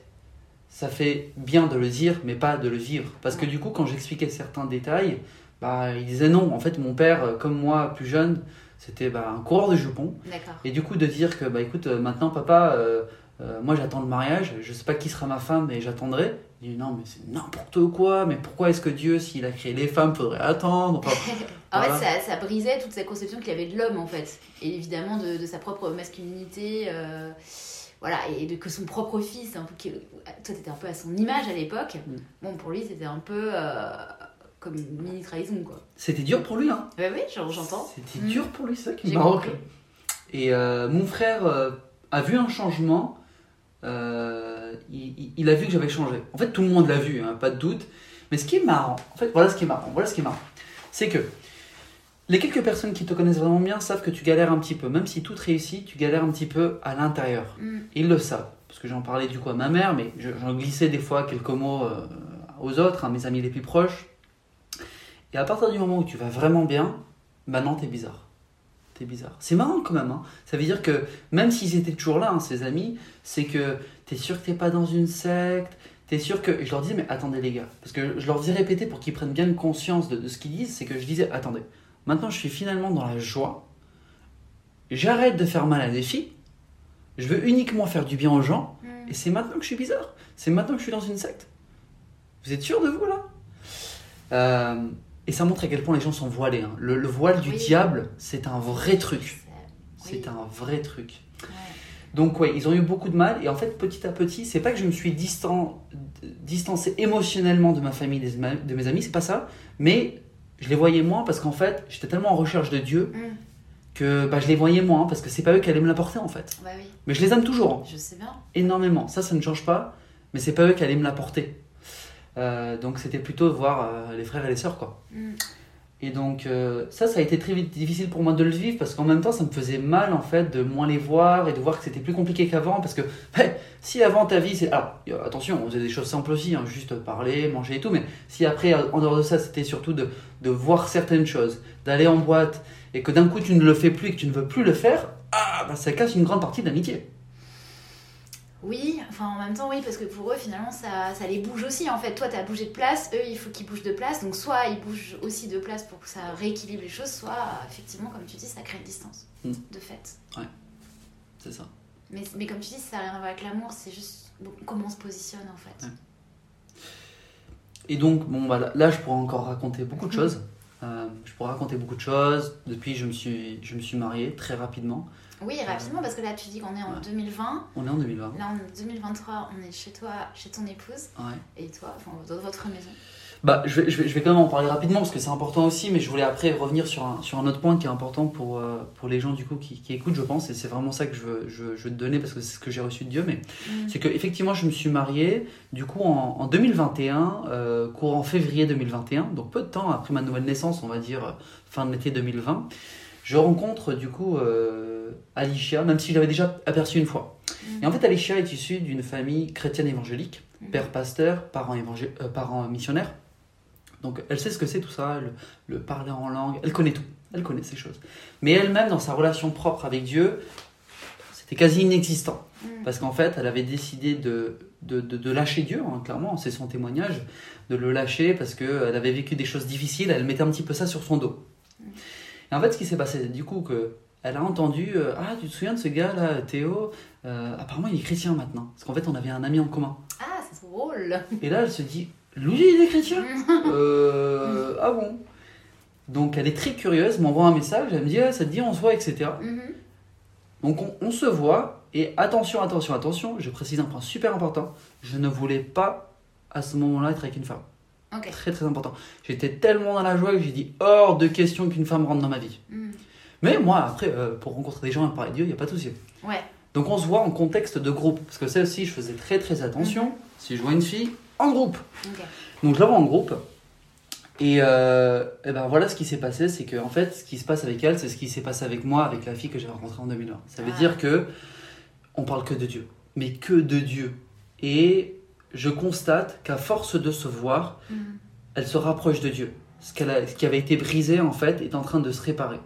Speaker 3: ça fait bien de le dire, mais pas de le vivre. Parce que du coup, quand j'expliquais certains détails, bah, il disait non. En fait, mon père, comme moi, plus jeune, c'était bah, un coureur de jupons. Et du coup, de dire que, bah écoute, euh, maintenant, papa, euh, euh, moi j'attends le mariage, je sais pas qui sera ma femme, mais j'attendrai. Il dit non, mais c'est n'importe quoi, mais pourquoi est-ce que Dieu, s'il a créé les femmes, faudrait attendre
Speaker 2: En fait, ça, ça, brisait toute sa conception qu'il avait de l'homme, en fait. Et évidemment, de, de sa propre masculinité. voilà, et de que son propre fils, un peu, toi t'étais un peu à son image à l'époque. Mm. Bon, pour lui, c'était un peu comme une mini trahison quoi.
Speaker 3: C'était dur pour lui hein.
Speaker 2: oui, j'entends.
Speaker 3: C'était dur pour lui ça qui Maroc. Et euh, mon frère euh, a vu un changement. Euh, il, a vu que j'avais changé. En fait, tout le monde l'a vu, hein, pas de doute. Mais ce qui est marrant, en fait, voilà ce qui est marrant. Voilà ce qui est marrant, c'est que les quelques personnes qui te connaissent vraiment bien savent que tu galères un petit peu. Même si tout réussit, tu galères un petit peu à l'intérieur. Mm. Ils le savent. Parce que j'en parlais du coup à ma mère, mais j'en glissais des fois quelques mots aux autres, à mes amis les plus proches. Et à partir du moment où tu vas vraiment bien, maintenant t'es bizarre. Bizarre. C'est marrant quand même. Hein. Ça veut dire que même s'ils étaient toujours là, hein, ces amis, c'est que t'es sûr que t'es pas dans une secte. T'es sûr que. Et je leur disais, mais attendez les gars. Parce que je leur dis répéter pour qu'ils prennent bien conscience de, ce qu'ils disent. C'est que je disais, attendez. Maintenant, je suis finalement dans la joie. J'arrête de faire mal à des filles. Je veux uniquement faire du bien aux gens. Mm. Et c'est maintenant que je suis bizarre. C'est maintenant que je suis dans une secte. Vous êtes sûr de vous là? Euh, et ça montre à quel point les gens sont voilés. Hein. Le, voile du diable, c'est un vrai truc. C'est un vrai truc. Donc ouais, ils ont eu beaucoup de mal. Et en fait, petit à petit, c'est pas que je me suis distant, distancé émotionnellement de ma famille, de mes amis, c'est pas ça. Mais je les voyais moins parce qu'en fait, j'étais tellement en recherche de Dieu mm. que bah, je les voyais moins parce que c'est pas eux qui allaient me l'apporter en fait.
Speaker 2: Bah
Speaker 3: mais je les aime toujours. Hein.
Speaker 2: Je sais bien.
Speaker 3: Énormément. Ça, ça ne change pas. Mais c'est pas eux qui allaient me l'apporter. Euh, donc c'était plutôt voir euh, les frères et les sœurs quoi. Mm. Et donc euh, ça, ça a été très difficile pour moi de le vivre parce qu'en même temps, ça me faisait mal en fait de moins les voir et de voir que c'était plus compliqué qu'avant parce que si avant ta vie, c'est alors attention, on faisait des choses simples aussi, hein, juste parler, manger et tout, mais si après en dehors de ça, c'était surtout de, de voir certaines choses, d'aller en boîte et que d'un coup tu ne le fais plus et que tu ne veux plus le faire, ah, bah, ça casse une grande partie de l'amitié.
Speaker 2: Oui, enfin en même temps oui, parce que pour eux finalement ça, ça les bouge aussi en fait. Toi tu as bougé de place, eux il faut qu'ils bougent de place, donc soit ils bougent aussi de place pour que ça rééquilibre les choses, soit effectivement comme tu dis ça crée une distance hmm. de fait.
Speaker 3: Ouais, c'est ça.
Speaker 2: Mais, mais, comme tu dis, ça n'a rien à voir avec l'amour, c'est juste comment on se positionne en fait.
Speaker 3: Et donc bon bah, là je pourrais encore raconter beaucoup de choses. Euh, je pourrais raconter beaucoup de choses. Depuis je me suis, je me suis marié très rapidement.
Speaker 2: Oui, rapidement, parce que là, tu dis qu'on est en 2020.
Speaker 3: On est en 2020.
Speaker 2: Là, en 2023, on est chez toi, chez ton épouse. Et toi, enfin, dans votre maison.
Speaker 3: Bah, je vais, je, vais, je vais quand même en parler rapidement parce que c'est important aussi, mais je voulais après revenir sur un, sur un autre point qui est important pour, euh, pour les gens du coup qui, qui écoutent, je pense, et c'est vraiment ça que je veux, je, je veux te donner parce que c'est ce que j'ai reçu de Dieu. Mais mm. c'est que effectivement, je me suis marié du coup en, en 2021, euh, courant février 2021, donc peu de temps après ma nouvelle naissance, on va dire fin de l'été 2020 je rencontre du coup euh, Alicia, même si je l'avais déjà aperçu une fois. Et en fait, Alicia est issue d'une famille chrétienne évangélique, mm. père pasteur, parents, euh, parents missionnaires. Donc elle sait ce que c'est tout ça, le, parler en langue, elle connaît tout, elle connaît ces choses. Mais elle-même, dans sa relation propre avec Dieu, c'était quasi inexistant. Mm. Parce qu'en fait, elle avait décidé de, de, lâcher Dieu, hein, clairement, c'est son témoignage, de le lâcher parce qu'elle avait vécu des choses difficiles, elle mettait un petit peu ça sur son dos. Et en fait, ce qui s'est passé, du coup, que elle a entendu euh, Ah, tu te souviens de ce gars là, Théo euh, Apparemment, il est chrétien maintenant. Parce qu'en fait, on avait un ami en commun.
Speaker 2: Ah, c'est drôle.
Speaker 3: Et là, elle se dit Louis, il est chrétien euh, Ah bon Donc, elle est très curieuse, m'envoie un message, elle me dit ah, Ça te dit, on se voit, etc. Mhm. Donc, on, se voit. Et attention, attention, attention, je précise un point super important je ne voulais pas à ce moment-là être avec une femme. Très très important. J'étais tellement dans la joie que j'ai dit hors de question qu'une femme rentre dans ma vie. Mhm. Mais moi, après, euh, pour rencontrer des gens et parler de Dieu, il n'y a pas de souci.
Speaker 2: Ouais.
Speaker 3: Donc on se voit en contexte de groupe. Parce que ça aussi, je faisais très très attention. Mhm. Si je vois une fille, en groupe. Donc je la vois en groupe. Et, euh, et, ben voilà ce qui s'est passé, c'est que en fait, ce qui se passe avec elle, c'est ce qui s'est passé avec moi, avec la fille que j'ai rencontrée en 2020. Ça veut ah. dire que on parle que de Dieu, mais que de Dieu. Et je constate qu'à force de se voir, mhm. elle se rapproche de Dieu. Ce, a, ce qui avait été brisé en fait est en train de se réparer.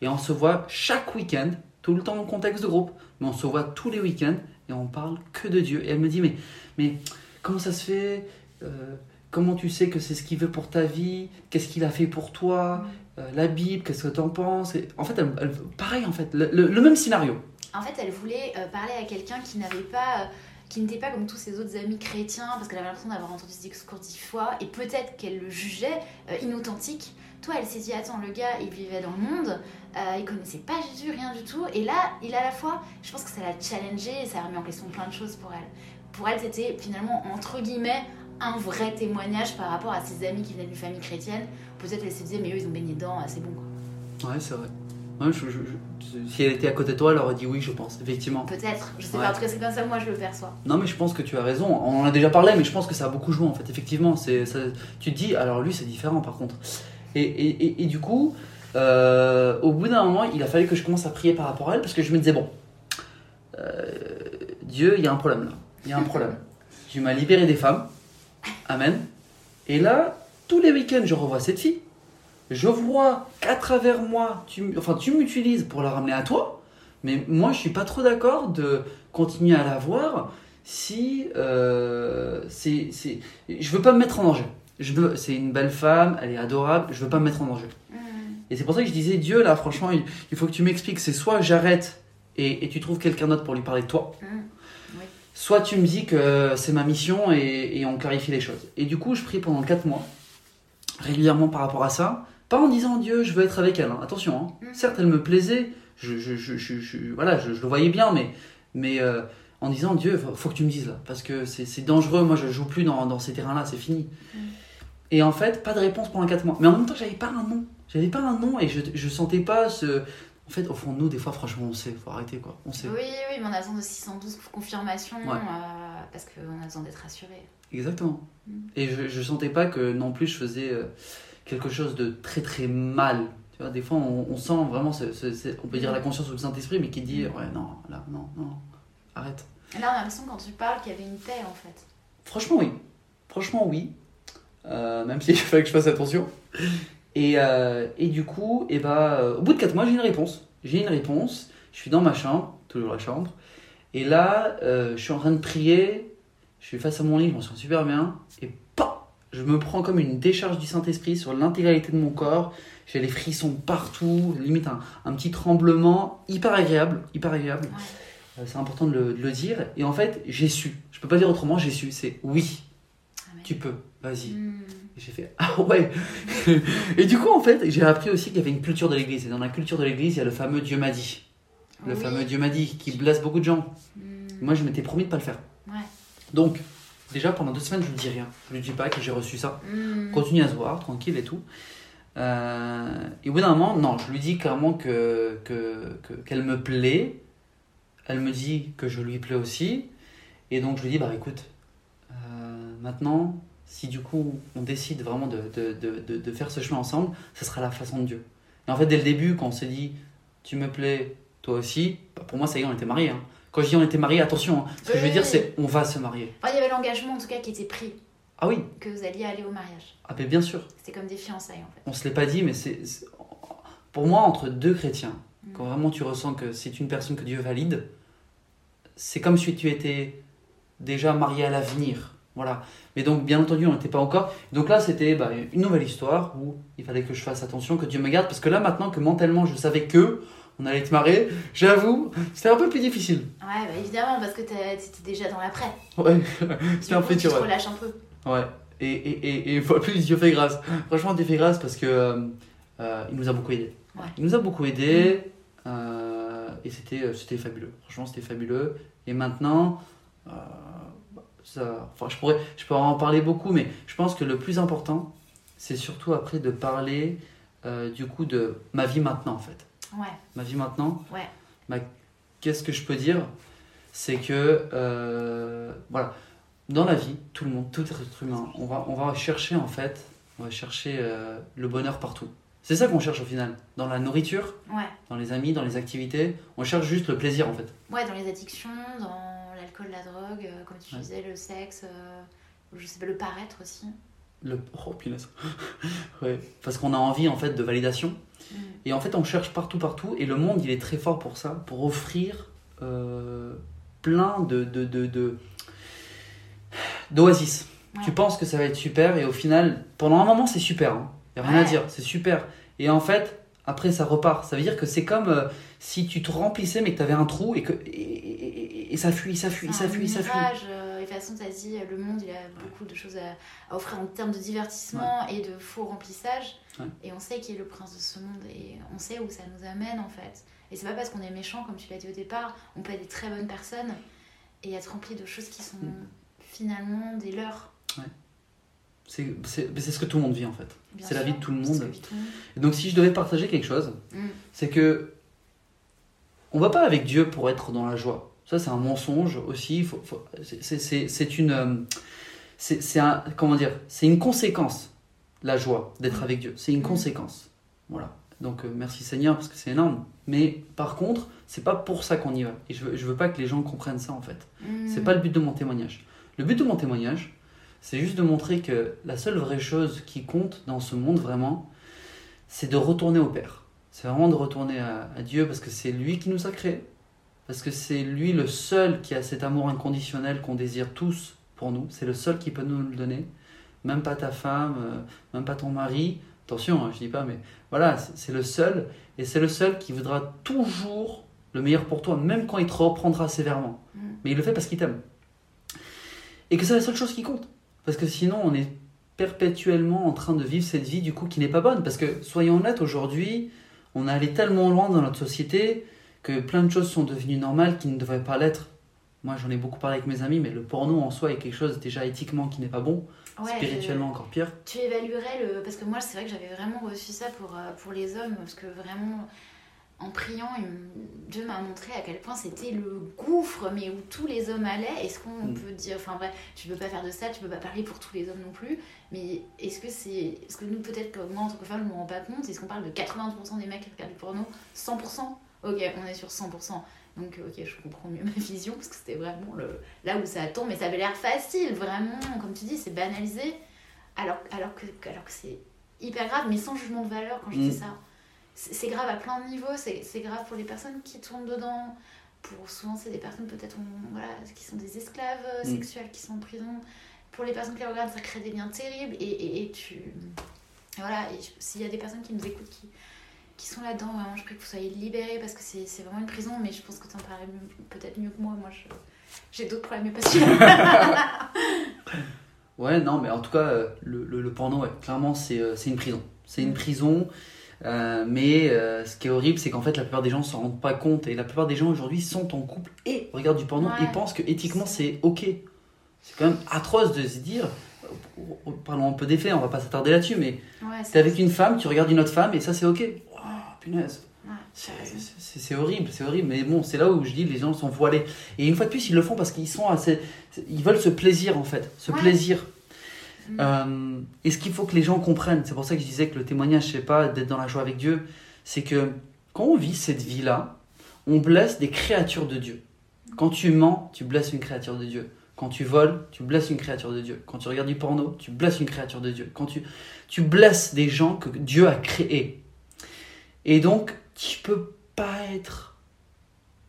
Speaker 3: Et on se voit chaque week-end, tout le temps en contexte de groupe, mais on se voit tous les week-ends et on parle que de Dieu. Et elle me dit, mais, mais comment ça se fait euh, Comment tu sais que c'est ce qu'il veut pour ta vie Qu'est-ce qu'il a fait pour toi euh, La Bible, qu'est-ce que tu en penses En fait, elle, pareil, en fait, le, même scénario.
Speaker 2: En fait, elle voulait euh, parler à quelqu'un qui n'avait pas qui n'était pas comme tous ses autres amis chrétiens, parce qu'elle avait l'impression d'avoir entendu ce discours dix fois, et peut-être qu'elle le jugeait inauthentique. Toi, elle s'est dit, attends, le gars, il vivait dans le monde, euh, il connaissait pas Jésus, rien du tout. Et là, il a la fois, je pense que ça l'a challengé et ça a remis en question plein de choses pour elle. Pour elle, c'était finalement, entre guillemets, un vrai témoignage par rapport à ses amis qui venaient d'une famille chrétienne. Peut-être elle se disait, mais eux, ils ont baigné dedans, c'est bon
Speaker 3: quoi. Ouais, c'est vrai. Si elle était à côté de toi, elle aurait dit oui, je pense, effectivement.
Speaker 2: Peut-être, je sais pas, en tout cas, c'est comme ça moi je le perçois.
Speaker 3: Non, mais je pense que tu as raison. On en a déjà parlé, mais je pense que ça a beaucoup joué en fait. Effectivement, c'est, tu te dis, alors lui, c'est différent par contre. Et, et, et, du coup, euh, au bout d'un moment, il a fallu que je commence à prier par rapport à elle parce que je me disais, bon, euh, Dieu, il y a un problème là. Il y a un problème. Tu m'as libéré des femmes. Amen. Et là, tous les week-ends, je revois cette fille. Je vois qu'à travers moi, tu, enfin, tu m'utilises pour la ramener à toi. Mais moi, je suis pas trop d'accord de continuer à la voir si euh, c'est, c'est, je veux pas me mettre en danger je veux, c'est une belle femme, elle est adorable, je veux pas me mettre en danger. Mm. Et c'est pour ça que je disais, Dieu, là, franchement, il, faut que tu m'expliques, c'est soit j'arrête et, tu trouves quelqu'un d'autre pour lui parler de toi, mm. soit tu me dis que c'est ma mission et, on clarifie les choses. Et du coup, je prie pendant 4 mois, régulièrement par rapport à ça, pas en disant, Dieu, je veux être avec elle, hein. attention, hein. mm. certes, elle me plaisait, je, je, je, voilà, je, le voyais bien, mais, mais euh, en disant, Dieu, faut, faut que tu me dises là, parce que c'est dangereux, moi je joue plus dans, dans ces terrains-là, c'est fini. Et en fait, pas de réponse pendant 4 mois. Mais en même temps, j'avais pas un nom. J'avais pas un nom et je, je sentais pas ce. En fait, au fond de nous, des fois, franchement, on sait, faut arrêter quoi. On sait.
Speaker 2: Oui, oui, mais on a besoin de 612 confirmations euh, parce qu'on a besoin d'être rassuré.
Speaker 3: Exactement. Mm. Et je, je sentais pas que non plus je faisais euh, quelque chose de très très mal. Tu vois, des fois, on, sent vraiment, on peut dire la conscience ou le Saint-Esprit, mais qui dit mm. Ouais, non, là, non, non, arrête.
Speaker 2: là, on a l'impression quand tu parles qu'il y avait une paix en fait.
Speaker 3: Franchement, oui. Franchement, oui. Euh, même s'il fallait que je fasse attention. Et, euh, et du coup, et eh bah, ben, au bout de 4 mois, j'ai une réponse. J'ai une réponse, je suis dans ma chambre, toujours la chambre, et là, euh, je suis en train de prier, je suis face à mon lit, je m'en sens super bien, et je me prends comme une décharge du Saint-Esprit sur l'intégralité de mon corps, j'ai les frissons partout, limite un, un, petit tremblement, hyper agréable, hyper agréable. C'est important de le, de le, dire. Et en fait, j'ai su. Je peux pas dire autrement, j'ai su. C'est oui, tu peux, vas-y. Hmm. J'ai fait, ah ouais Et du coup, en fait, j'ai appris aussi qu'il y avait une culture de l'église. Et dans la culture de l'église, il y a le fameux Dieu m'a dit. Le fameux Dieu m'a dit, qui blesse beaucoup de gens. Hmm. Moi, je m'étais promis de pas le faire. Donc, déjà, pendant deux semaines, je ne dis rien. Je ne dis pas que j'ai reçu ça. Hmm. Continue à se voir, tranquille et tout. Euh, et au bout d'un moment, non, je lui dis clairement que, que, qu'elle me plaît. Elle me dit que je lui plais aussi. Et donc, je lui dis, bah écoute, maintenant, si du coup on décide vraiment de, de, de, de, faire ce chemin ensemble, ce sera la façon de Dieu. Et en fait, dès le début, quand on s'est dit, tu me plais, toi aussi, bah, pour moi, ça y est, on était mariés. Hein. Quand je dis on était mariés, attention, hein. ce que je veux dire, c'est on va se marier.
Speaker 2: il y avait l'engagement en tout cas qui était pris.
Speaker 3: Ah oui
Speaker 2: Que vous alliez aller au mariage.
Speaker 3: Ah ben bien sûr.
Speaker 2: C'était comme des fiançailles en fait.
Speaker 3: On se l'est pas dit, mais c'est. Pour moi, entre deux chrétiens, mm. quand vraiment tu ressens que c'est une personne que Dieu valide, c'est comme si tu étais déjà marié à l'avenir. Voilà. Mais donc, bien entendu, on n'était pas encore. Donc là, c'était bah, une nouvelle histoire où il fallait que je fasse attention, que Dieu me garde. Parce que là, maintenant que mentalement, je savais que, on allait te marrer. J'avoue, c'était un peu plus difficile.
Speaker 2: Ouais, bah évidemment, parce que t'étais déjà dans l'après.
Speaker 3: Ouais, c'était un
Speaker 2: peu
Speaker 3: Tu te
Speaker 2: relâches un peu.
Speaker 3: Ouais, et, et, et, et une fois plus, Dieu fait grâce. Franchement, Dieu fait grâce parce que euh, euh, il nous a beaucoup aidé. Ouais. Il nous a beaucoup aidé mm. euh, et c'était, c'était fabuleux. Franchement, c'était fabuleux. Et maintenant, ça, enfin, je, pourrais, je pourrais en parler beaucoup, mais je pense que le plus important, c'est surtout après de parler du coup de ma vie maintenant en fait.
Speaker 2: Ouais.
Speaker 3: Ma vie maintenant.
Speaker 2: Ouais.
Speaker 3: Qu'est-ce que je peux dire? C'est que, voilà, dans la vie, tout le monde, tout être humain, on va, on va chercher en fait, on va chercher euh, le bonheur partout. C'est ça qu'on cherche au final. Dans la nourriture, dans les amis, dans les activités, on cherche juste le plaisir en fait.
Speaker 2: Ouais, dans les addictions, dans l'alcool, la drogue, euh, comme tu disais, le sexe, euh, je sais pas, le paraître aussi.
Speaker 3: Le... Oh punaise. ouais, parce qu'on a envie en fait de validation. Mm. Et en fait, on cherche partout, partout. Et le monde, il est très fort pour ça, pour offrir plein de, de, de, de d'Oasis. Tu penses que ça va être super et au final, pendant un moment, c'est super. Il hein. n'y a rien à dire, c'est super. Et en fait, après, ça repart. Ça veut dire que c'est comme euh, si tu te remplissais mais que tu avais un trou et que et, ça fuit, ça fuit, ça fuit, ça fuit.
Speaker 2: Et de toute façon, tu as dit, le monde, il a beaucoup de choses à, offrir en termes de divertissement et de faux remplissage. Et on sait qui est le prince de ce monde et on sait où ça nous amène en fait. Et c'est pas parce qu'on est méchant, comme tu l'as dit au départ, on peut être des très bonnes personnes et être rempli de choses qui sont mm finalement des leurs. Ouais.
Speaker 3: C'est ce que tout le monde vit en fait. C'est la vie de tout le monde. Et donc si je devais partager quelque chose, mm. c'est que on va pas avec Dieu pour être dans la joie. Ça c'est un mensonge aussi. Faut, c'est une, euh, c'est un, comment dire, c'est une conséquence la joie d'être mm. avec Dieu. C'est une mm. conséquence. Voilà. Donc euh, merci Seigneur parce que c'est énorme. Mais par contre, c'est pas pour ça qu'on y va. Et je veux, je veux pas que les gens comprennent ça en fait. C'est pas le but de mon témoignage. Le but de mon témoignage, c'est juste de montrer que la seule vraie chose qui compte dans ce monde vraiment, c'est de retourner au Père. C'est vraiment de retourner à, Dieu parce que c'est lui qui nous a créés. Parce que c'est lui le seul qui a cet amour inconditionnel qu'on désire tous pour nous. C'est le seul qui peut nous le donner. Même pas ta femme, euh, même pas ton mari. Attention, hein, je dis pas, mais voilà, c'est le seul. Et c'est le seul qui voudra toujours le meilleur pour toi, même quand il te reprendra sévèrement. Mm. Mais il le fait parce qu'il t'aime et que c'est la seule chose qui compte. Parce que sinon, on est perpétuellement en train de vivre cette vie du coup qui n'est pas bonne. Parce que, soyons honnêtes, aujourd'hui, on est allé tellement loin dans notre société que plein de choses sont devenues normales qui ne devraient pas l'être. Moi, j'en ai beaucoup parlé avec mes amis, mais le porno en soi est quelque chose déjà éthiquement qui n'est pas bon, spirituellement encore pire.
Speaker 2: Tu évaluerais le. Parce que moi, c'est vrai que j'avais vraiment reçu ça pour, euh, pour les hommes, parce que vraiment, en priant, Dieu m'a montré à quel point c'était le gouffre, mais où tous les hommes allaient. Est-ce qu'on mm. peut dire, enfin vrai, tu peux pas faire de ça, tu peux pas parler pour tous les hommes non plus, mais est-ce que c'est, est-ce que nous peut-être que moi en tant que femme je me rends pas compte, est-ce qu'on parle de 80% des mecs qui regardent du porno, 100% Ok, on est sur 100%. Donc ok, je comprends mieux ma vision parce que c'était vraiment le, là où ça tombe, mais ça avait l'air facile, vraiment, comme tu dis, c'est banalisé, alors, alors que, alors que c'est hyper grave, mais sans jugement de valeur quand je dis mm. ça c'est grave à plein de niveaux, c'est grave pour les personnes qui tournent dedans. Pour souvent, c'est des personnes peut-être voilà, qui sont des esclaves euh, mm. sexuels qui sont en prison. Pour les personnes qui les regardent, ça crée des liens terribles. Et, et, tu. Voilà, s'il y a des personnes qui nous écoutent qui sont là-dedans, vraiment, je prie que vous soyez libérés parce que c'est vraiment une prison. Mais je pense que tu en parles peut-être mieux que moi. Moi, j'ai d'autres problèmes, mais pas
Speaker 3: ouais, non, mais en tout cas, euh, le, le, le porno, ouais, clairement, euh, c'est une prison. C'est une mm. prison. Euh, mais euh, ce qui est horrible, c'est qu'en fait, la plupart des gens ne s'en rendent pas compte. Et la plupart des gens aujourd'hui sont en couple et regardent du porno et pensent que éthiquement c'est ok. C'est quand même atroce de se dire. Parlons un peu des faits, on va pas s'attarder là-dessus, mais t'es avec une femme, tu regardes une autre femme et ça c'est ok. Punaise. C'est horrible, c'est horrible, mais bon, c'est là où je dis les gens sont voilés. Et une fois de plus, ils le font parce qu'ils sont assez. Ils veulent ce plaisir en fait, ce plaisir Mm. Euh, et ce qu'il faut que les gens comprennent, c'est pour ça que je disais que le témoignage, c'est pas d'être dans la joie avec Dieu, c'est que quand on vit cette vie-là, on blesse des créatures de Dieu. Quand tu mens, tu blesses une créature de Dieu. Quand tu voles, tu blesses une créature de Dieu. Quand tu regardes du porno, tu blesses une créature de Dieu. Quand tu, tu blesses des gens que Dieu a créés. Et donc, tu peux pas être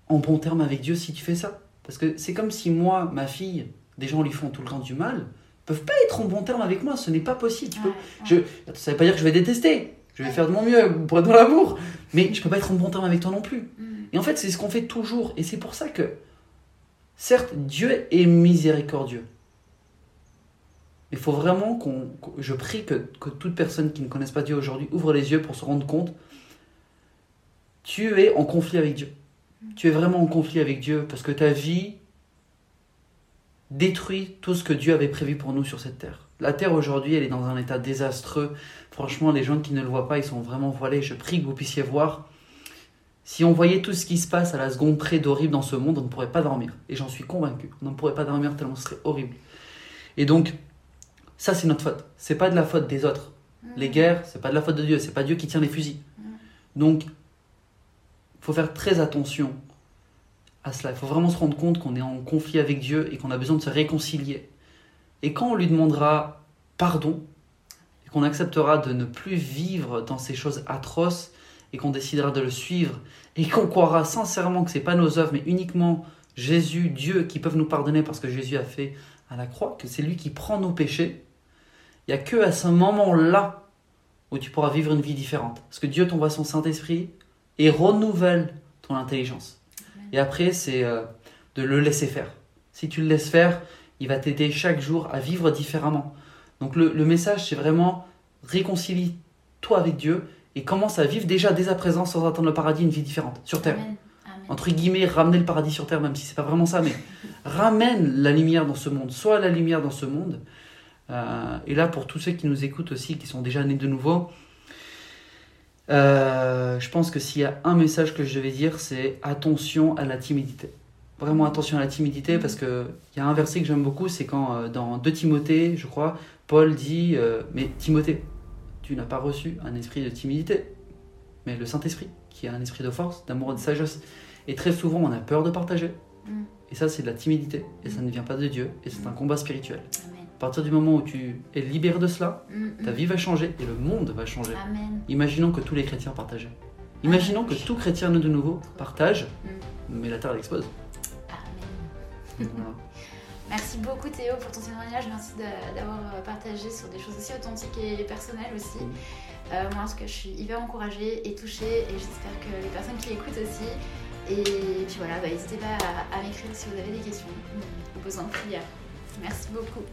Speaker 3: en bon terme avec Dieu si tu fais ça. Parce que c'est comme si moi, ma fille, des gens lui font tout le temps du mal, peuvent pas être en bon terme avec moi, ce n'est pas possible. je, ça veut pas dire que je vais détester. Je vais faire de mon mieux pour être dans l'amour. Mais je peux pas être en bon terme avec toi non plus.
Speaker 2: Mm.
Speaker 3: Et en fait, c'est ce qu'on fait toujours. Et c'est pour ça que, certes, Dieu est miséricordieux. Mais il faut vraiment qu'on. Je prie que, que toute personne qui ne connaisse pas Dieu aujourd'hui ouvre les yeux pour se rendre compte. Tu es en conflit avec Dieu. Tu es vraiment en conflit avec Dieu parce que ta vie détruit tout ce que Dieu avait prévu pour nous sur cette terre. La terre aujourd'hui, elle est dans un état désastreux. Franchement, les gens qui ne le voient pas, ils sont vraiment voilés. Je prie que vous puissiez voir. Si on voyait tout ce qui se passe à la seconde près d'horrible dans ce monde, on ne pourrait pas dormir. Et j'en suis convaincu. On ne pourrait pas dormir tellement ce serait horrible. Et donc, ça, c'est notre faute. C'est pas de la faute des autres. Les guerres, c'est pas de la faute de Dieu. C'est pas Dieu qui tient les fusils. Donc, faut faire très attention à cela. Il faut vraiment se rendre compte qu'on est en conflit avec Dieu et qu'on a besoin de se réconcilier. Et quand on lui demandera pardon, et qu'on acceptera de ne plus vivre dans ces choses atroces, et qu'on décidera de le suivre, et qu'on croira sincèrement que ce n'est pas nos œuvres, mais uniquement Jésus, Dieu, qui peuvent nous pardonner parce que Jésus a fait à la croix, que c'est lui qui prend nos péchés, il n'y a que à ce moment-là où tu pourras vivre une vie différente. Parce que Dieu t'envoie son Saint-Esprit et renouvelle ton intelligence. Et après, c'est euh, de le laisser faire. Si tu le laisses faire, il va t'aider chaque jour à vivre différemment. Donc le, message, c'est vraiment réconcilie-toi avec Dieu et commence à vivre déjà dès à présent sans attendre le paradis une vie différente sur terre. Entre guillemets, ramener le paradis sur terre, même si c'est pas vraiment ça, mais ramène la lumière dans ce monde. Sois la lumière dans ce monde. Euh, et là, pour tous ceux qui nous écoutent aussi, qui sont déjà nés de nouveau, euh, je pense que s'il y a un message que je devais dire, c'est attention à la timidité. Vraiment attention à la timidité parce qu'il y a un verset que j'aime beaucoup, c'est quand euh, dans 2 Timothée, je crois, Paul dit euh, Mais Timothée, tu n'as pas reçu un esprit de timidité, mais le Saint-Esprit, qui est un esprit de force, d'amour et de sagesse. Et très souvent, on a peur de partager. Mm. Et ça, c'est de la timidité. Et ça ne vient pas de Dieu. Et c'est un combat spirituel. À partir du moment où tu es libéré de cela, mm, ta vie va changer et le monde va changer. Imaginons que tous les chrétiens partagent. Imaginons que tout chrétien de nouveau partage, mm. mais la terre explose.
Speaker 2: Amen. Merci beaucoup Théo pour ton témoignage. Merci d'avoir euh, partagé sur des choses aussi authentiques et personnelles aussi. Euh, moi, parce que je suis hyper encouragée et touchée et j'espère que les personnes qui écoutent aussi. Et puis voilà, bah, n'hésitez pas à, à m'écrire si vous avez des questions ou besoin de prière. Merci beaucoup.